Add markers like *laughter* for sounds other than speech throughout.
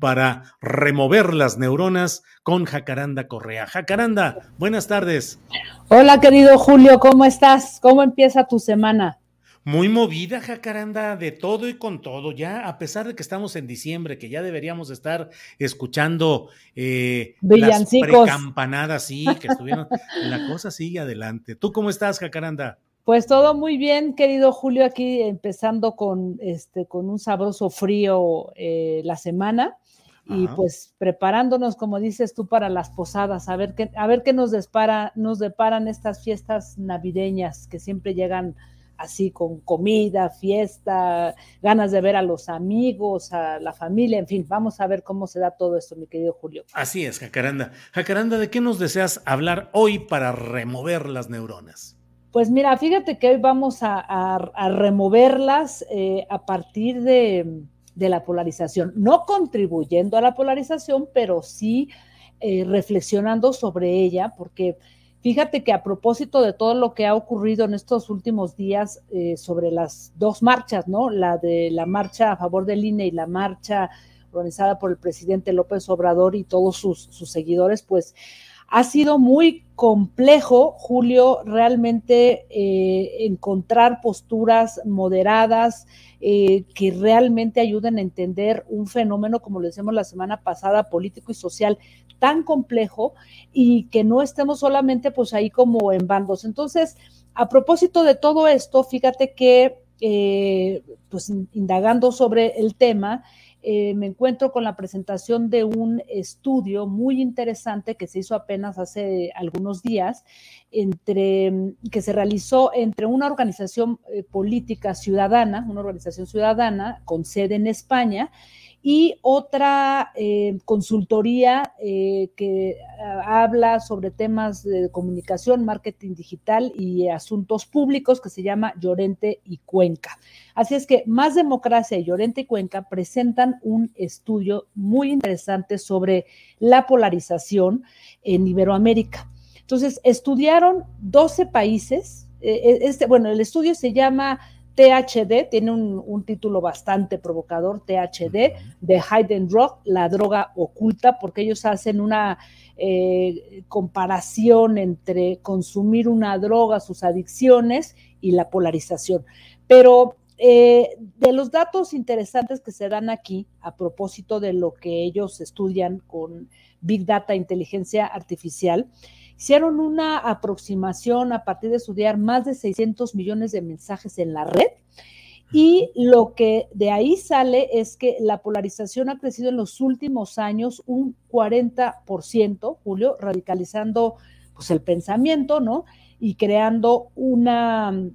Para remover las neuronas con Jacaranda Correa. Jacaranda, buenas tardes. Hola, querido Julio, ¿cómo estás? ¿Cómo empieza tu semana? Muy movida, Jacaranda, de todo y con todo. Ya, a pesar de que estamos en diciembre, que ya deberíamos estar escuchando eh, las precampanadas, sí, que estuvieron. la cosa sigue adelante. ¿Tú cómo estás, Jacaranda? Pues todo muy bien, querido Julio, aquí empezando con este con un sabroso frío eh, la semana y pues preparándonos, como dices tú, para las posadas, a ver qué, a ver qué nos despara, nos deparan estas fiestas navideñas que siempre llegan así con comida, fiesta, ganas de ver a los amigos, a la familia, en fin, vamos a ver cómo se da todo esto, mi querido Julio. Así es, Jacaranda. Jacaranda, ¿de qué nos deseas hablar hoy para remover las neuronas? Pues mira, fíjate que hoy vamos a, removerlas eh, a partir de, la polarización, no contribuyendo a la polarización, pero sí eh, reflexionando sobre ella, porque fíjate que a propósito de todo lo que ha ocurrido en estos últimos días eh, sobre las dos marchas, ¿no? La de la marcha a favor del INE y la marcha organizada por el presidente López Obrador y todos sus, sus seguidores, pues ha sido muy complejo, Julio, realmente eh, encontrar posturas moderadas eh, que realmente ayuden a entender un fenómeno, como lo decíamos la semana pasada, político y social tan complejo y que no estemos solamente pues ahí como en bandos. Entonces, a propósito de todo esto, fíjate que eh, pues indagando sobre el tema, eh, me encuentro con la presentación de un estudio muy interesante que se hizo apenas hace algunos días, entre, que se realizó entre una organización eh, política ciudadana, una organización ciudadana con sede en España, y otra eh, consultoría eh, que ah, habla sobre temas de comunicación, marketing digital y asuntos públicos que se llama Llorente y Cuenca. Así es que Más Democracia y Llorente y Cuenca presentan un estudio muy interesante sobre la polarización en Iberoamérica. Entonces, estudiaron 12 países. Eh, este, bueno, el estudio se llama THD, tiene un, título bastante provocador, THD, de Hidden Drug, la droga oculta, porque ellos hacen una eh, comparación entre consumir una droga, sus adicciones y la polarización. Pero eh, de los datos interesantes que se dan aquí, a propósito de lo que ellos estudian con Big Data, inteligencia artificial, Hicieron una aproximación a partir de estudiar más de 600 millones de mensajes en la red y lo que de ahí sale es que la polarización ha crecido en los últimos años un 40%, Julio, radicalizando pues el pensamiento, ¿no? Y creando una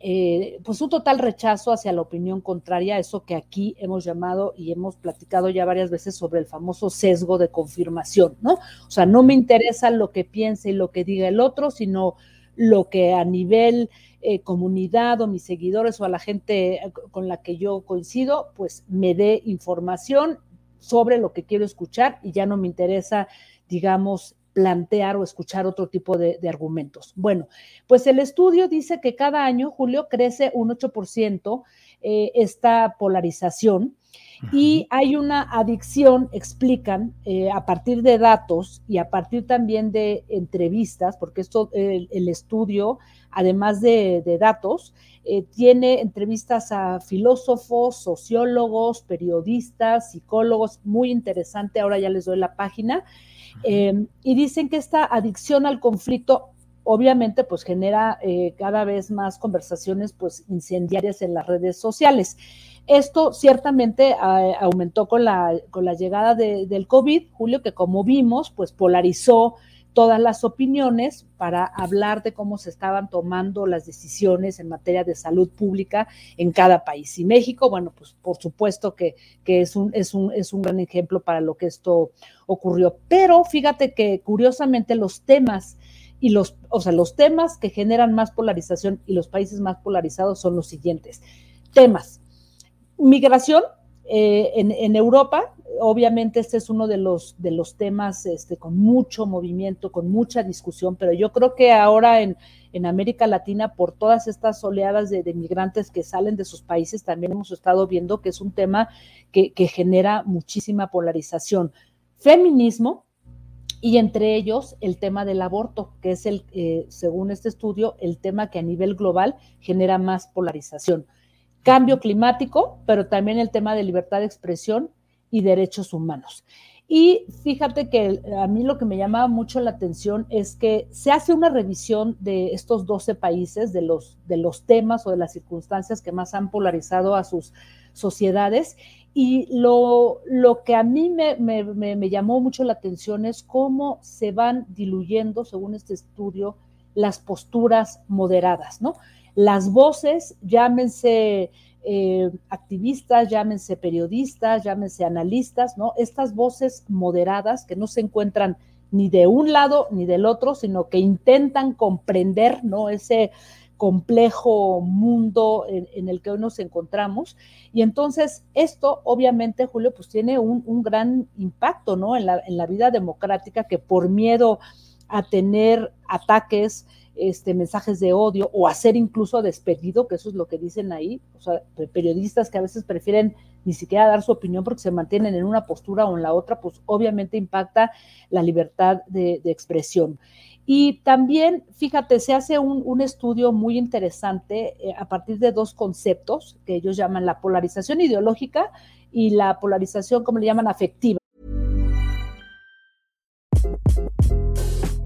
eh, pues un total rechazo hacia la opinión contraria, eso que aquí hemos llamado y hemos platicado ya varias veces sobre el famoso sesgo de confirmación, ¿no? O sea, no me interesa lo que piense y lo que diga el otro, sino lo que a nivel eh, comunidad o mis seguidores o a la gente eh, con la que yo coincido, pues me dé información sobre lo que quiero escuchar y ya no me interesa, digamos, plantear o escuchar otro tipo de, argumentos. Bueno, pues el estudio dice que cada año, Julio, crece un 8% eh, esta polarización Y hay una adicción, explican, eh, a partir de datos y a partir también de entrevistas, porque esto, el, estudio, además de, datos, eh, tiene entrevistas a filósofos, sociólogos, periodistas, psicólogos, muy interesante, ahora ya les doy la página, eh, y dicen que esta adicción al conflicto obviamente pues genera cada vez más conversaciones pues incendiarias en las redes sociales. Esto ciertamente aumentó con la, con la llegada del COVID, Julio, que como vimos, pues polarizó todas las opiniones para hablar de cómo se estaban tomando las decisiones en materia de salud pública en cada país. Y México, bueno, pues por supuesto que, es, un, es, un, es un gran ejemplo para lo que esto ocurrió. Pero fíjate que curiosamente los temas y los, o sea, los temas que generan más polarización y los países más polarizados son los siguientes. Temas Migración eh, en, Europa, obviamente este es uno de los, de los temas este, con mucho movimiento, con mucha discusión, pero yo creo que ahora en, América Latina, por todas estas oleadas de, migrantes que salen de sus países, también hemos estado viendo que es un tema que, genera muchísima polarización. Feminismo, y entre ellos el tema del aborto, que es el, eh, según este estudio, el tema que a nivel global genera más polarización cambio climático, pero también el tema de libertad de expresión y derechos humanos. Y fíjate que a mí lo que me llama mucho la atención es que se hace una revisión de estos 12 países, de los, de los temas o de las circunstancias que más han polarizado a sus sociedades. Y lo, lo que a mí me, me, me llamó mucho la atención es cómo se van diluyendo, según este estudio, las posturas moderadas, ¿no? las voces, llámense eh, activistas, llámense periodistas, llámense analistas, ¿no? Estas voces moderadas que no se encuentran ni de un lado ni del otro, sino que intentan comprender, ¿no? Ese complejo mundo en, el que hoy nos encontramos. Y entonces esto, obviamente, Julio, pues tiene un, gran impacto, ¿no? En la, en la vida democrática que por miedo a tener ataques, este, mensajes de odio o hacer incluso despedido, que eso es lo que dicen ahí, o sea, periodistas que a veces prefieren ni siquiera dar su opinión porque se mantienen en una postura o en la otra, pues obviamente impacta la libertad de, expresión. Y también, fíjate, se hace un, estudio muy interesante eh, a partir de dos conceptos que ellos llaman la polarización ideológica y la polarización, como le llaman, afectiva.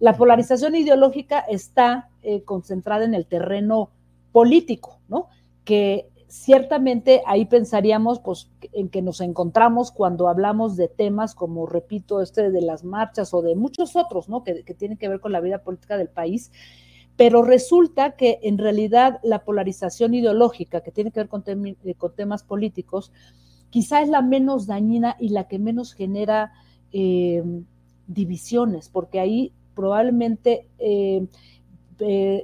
La polarización ideológica está eh, concentrada en el terreno político, ¿no? Que ciertamente ahí pensaríamos pues, en que nos encontramos cuando hablamos de temas como, repito, este de las marchas o de muchos otros, ¿no? Que, tienen que ver con la vida política del país, pero resulta que en realidad la polarización ideológica que tiene que ver con, eh, temas políticos, quizá es la menos dañina y la que menos genera eh, divisiones, porque ahí probablemente eh,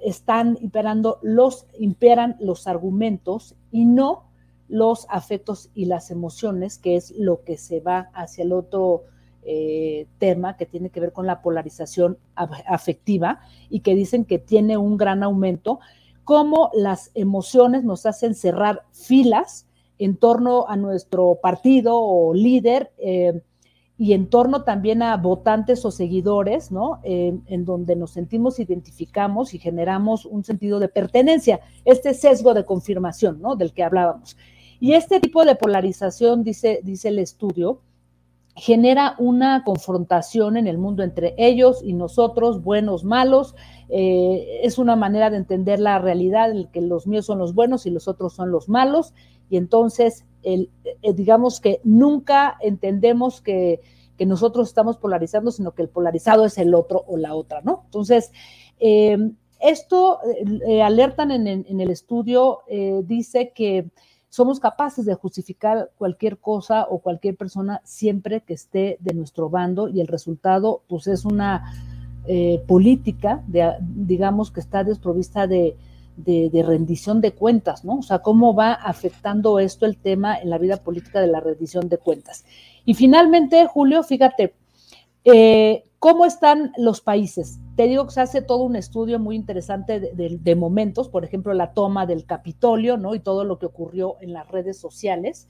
están imperando los, imperan los argumentos y no los afectos y las emociones, que es lo que se va hacia el otro eh, tema que tiene que ver con la polarización afectiva y que dicen que tiene un gran aumento, cómo las emociones nos hacen cerrar filas en torno a nuestro partido o líder eh, y en torno también a votantes o seguidores, ¿no? Eh, en donde nos sentimos, identificamos y generamos un sentido de pertenencia, este sesgo de confirmación, ¿no? Del que hablábamos. Y este tipo de polarización, dice, dice el estudio, genera una confrontación en el mundo entre ellos y nosotros, buenos, malos. Eh, es una manera de entender la realidad, el que los míos son los buenos y los otros son los malos. Y entonces, eh, digamos que nunca entendemos que, nosotros estamos polarizando, sino que el polarizado es el otro o la otra, ¿no? Entonces, eh, esto alertan en, el estudio, dice que somos capaces de justificar cualquier cosa o cualquier persona siempre que esté de nuestro bando y el resultado pues es una eh, política, digamos, que está desprovista de, rendición de cuentas, ¿no? O sea, cómo va afectando esto el tema en la vida política de la rendición de cuentas. Y finalmente, Julio, fíjate, eh, ¿Cómo están los países? Te digo que se hace todo un estudio muy interesante de, momentos, por ejemplo, la toma del Capitolio, ¿no? Y todo lo que ocurrió en las redes sociales.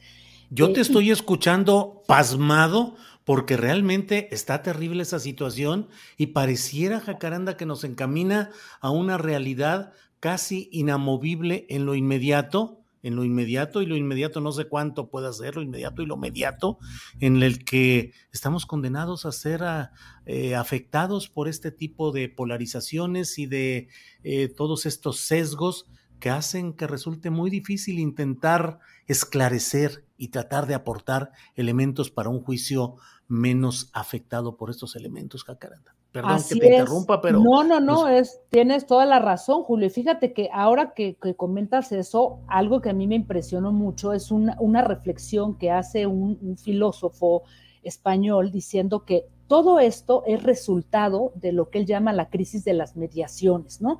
Yo te eh, estoy escuchando pasmado porque realmente está terrible esa situación y pareciera, Jacaranda, que nos encamina a una realidad casi inamovible en lo inmediato en lo inmediato y lo inmediato no sé cuánto puede ser, lo inmediato y lo inmediato, en el que estamos condenados a ser eh, afectados por este tipo de polarizaciones y de eh, todos estos sesgos que hacen que resulte muy difícil intentar esclarecer y tratar de aportar elementos para un juicio menos afectado por estos elementos, Jacaranda. Perdón que te interrumpa, pero. No, no, no, es, tienes toda la razón, Julio. fíjate que ahora que, comentas eso, algo que a mí me impresionó mucho es una, una reflexión que hace un, filósofo español diciendo que todo esto es resultado de lo que él llama la crisis de las mediaciones, ¿no?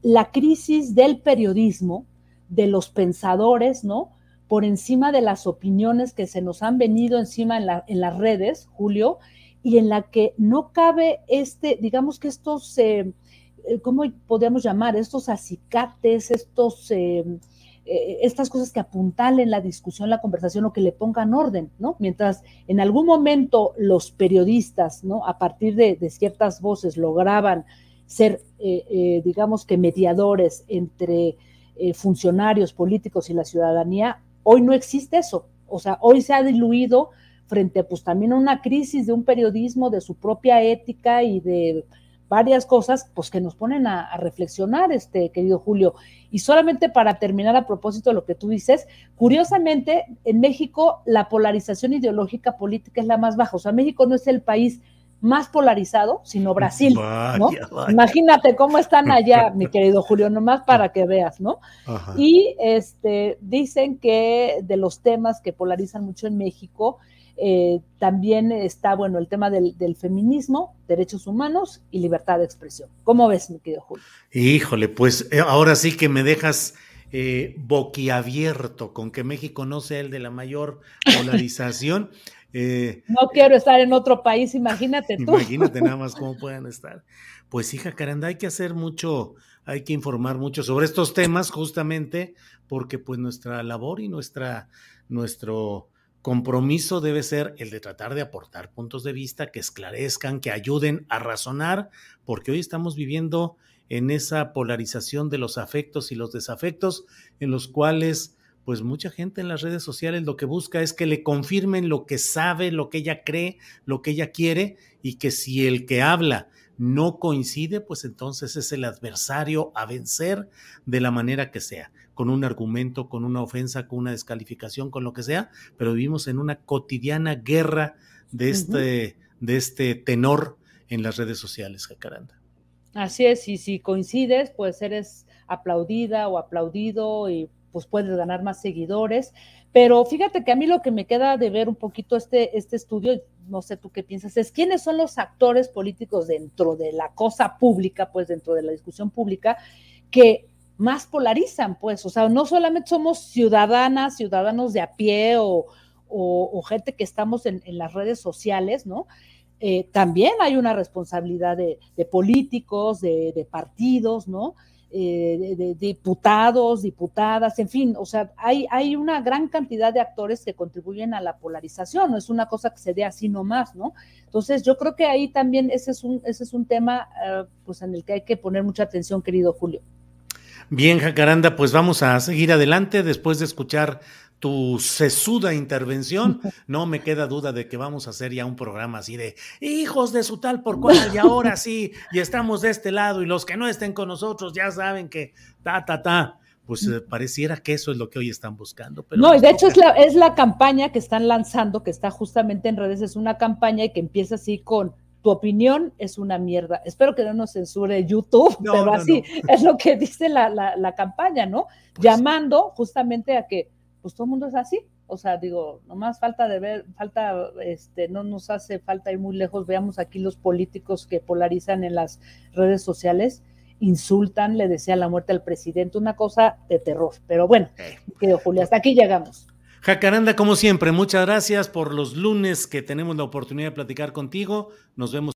La crisis del periodismo, de los pensadores, ¿no? Por encima de las opiniones que se nos han venido encima en, la, en las redes, Julio, y en la que no cabe este, digamos que estos, eh, eh, ¿cómo podríamos llamar? Estos acicates, estos, eh, estas cosas que apuntalen la discusión, la conversación o que le pongan orden, ¿no? Mientras en algún momento los periodistas, ¿no? A partir de, de ciertas voces lograban ser, digamos que mediadores entre funcionarios políticos y la ciudadanía, hoy no existe eso. O sea, hoy se ha diluido frente pues también a una crisis de un periodismo, de su propia ética y de varias cosas, pues que nos ponen a, reflexionar, este querido Julio. Y solamente para terminar a propósito de lo que tú dices, curiosamente, en México la polarización ideológica política es la más baja. O sea, México no es el país más polarizado, sino Brasil, ¿no? Imagínate cómo están allá, *laughs* mi querido Julio, nomás para que veas, ¿no? Y este dicen que de los temas que polarizan mucho en México, eh, también está, bueno, el tema del, feminismo, derechos humanos y libertad de expresión. ¿Cómo ves, mi querido Julio? Híjole, pues eh, ahora sí que me dejas eh, boquiabierto con que México no sea el de la mayor *laughs* polarización. no quiero estar en otro país, imagínate tú. Imagínate nada más *laughs* cómo puedan estar. Pues hija Caranda, hay que hacer mucho, hay que informar mucho sobre estos temas justamente porque pues nuestra labor y nuestra, nuestro compromiso debe ser el de tratar de aportar puntos de vista que esclarezcan, que ayuden a razonar, porque hoy estamos viviendo en esa polarización de los afectos y los desafectos, en los cuales pues mucha gente en las redes sociales lo que busca es que le confirmen lo que sabe, lo que ella cree, lo que ella quiere, y que si el que habla no coincide, pues entonces es el adversario a vencer de la manera que sea con un argumento, con una ofensa, con una descalificación, con lo que sea, pero vivimos en una cotidiana guerra de este, de este tenor en las redes sociales, Jacaranda. Así es, y si coincides, pues eres aplaudida o aplaudido y pues puedes ganar más seguidores. Pero fíjate que a mí lo que me queda de ver un poquito este, este estudio, no sé tú qué piensas, es quiénes son los actores políticos dentro de la cosa pública, pues dentro de la discusión pública, que más polarizan, pues, o sea, no solamente somos ciudadanas, ciudadanos de a pie o, gente que estamos en, las redes sociales, ¿no? Eh, también hay una responsabilidad de, políticos, de, partidos, ¿no? Eh, de, diputados, diputadas, en fin, o sea, hay, hay una gran cantidad de actores que contribuyen a la polarización, no es una cosa que se dé así nomás, ¿no? Entonces, yo creo que ahí también ese es un, ese es un tema, eh, pues, en el que hay que poner mucha atención, querido Julio. Bien, Jacaranda, pues vamos a seguir adelante después de escuchar tu sesuda intervención, *laughs* no me queda duda de que vamos a hacer ya un programa así de hijos de su tal por cual, y ahora sí, y estamos de este lado, y los que no estén con nosotros ya saben que ta, ta, ta. Pues eh, pareciera que eso es lo que hoy están buscando. Pero no, y de hecho es la, es la campaña que están lanzando, que está justamente en redes, es una campaña y que empieza así con tu opinión es una mierda. Espero que no nos censure YouTube, pero así *laughs* es lo que dice la, la, campaña, ¿no? Pues Llamando justamente a que, pues todo el mundo es así. O sea, digo, nomás falta de ver, falta, este, no nos hace falta ir muy lejos. Veamos aquí los políticos que polarizan en las redes sociales, insultan, le desean la muerte al presidente, una cosa de terror. Pero bueno, querido Julio, hasta aquí llegamos. Jacaranda, como siempre, muchas gracias por los lunes que tenemos la oportunidad de platicar contigo. Nos vemos.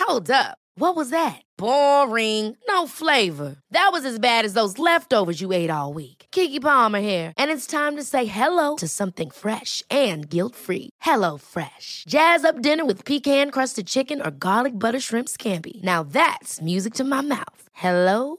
Hold up. What was that? Boring. No flavor. That was as bad as those leftovers you ate all week. Kiki Palmer here, and it's time to say hello to something fresh and guilt-free. Hello Fresh. Jazz up dinner with pecan-crusted chicken or garlic butter shrimp scampi. Now that's music to my mouth. Hello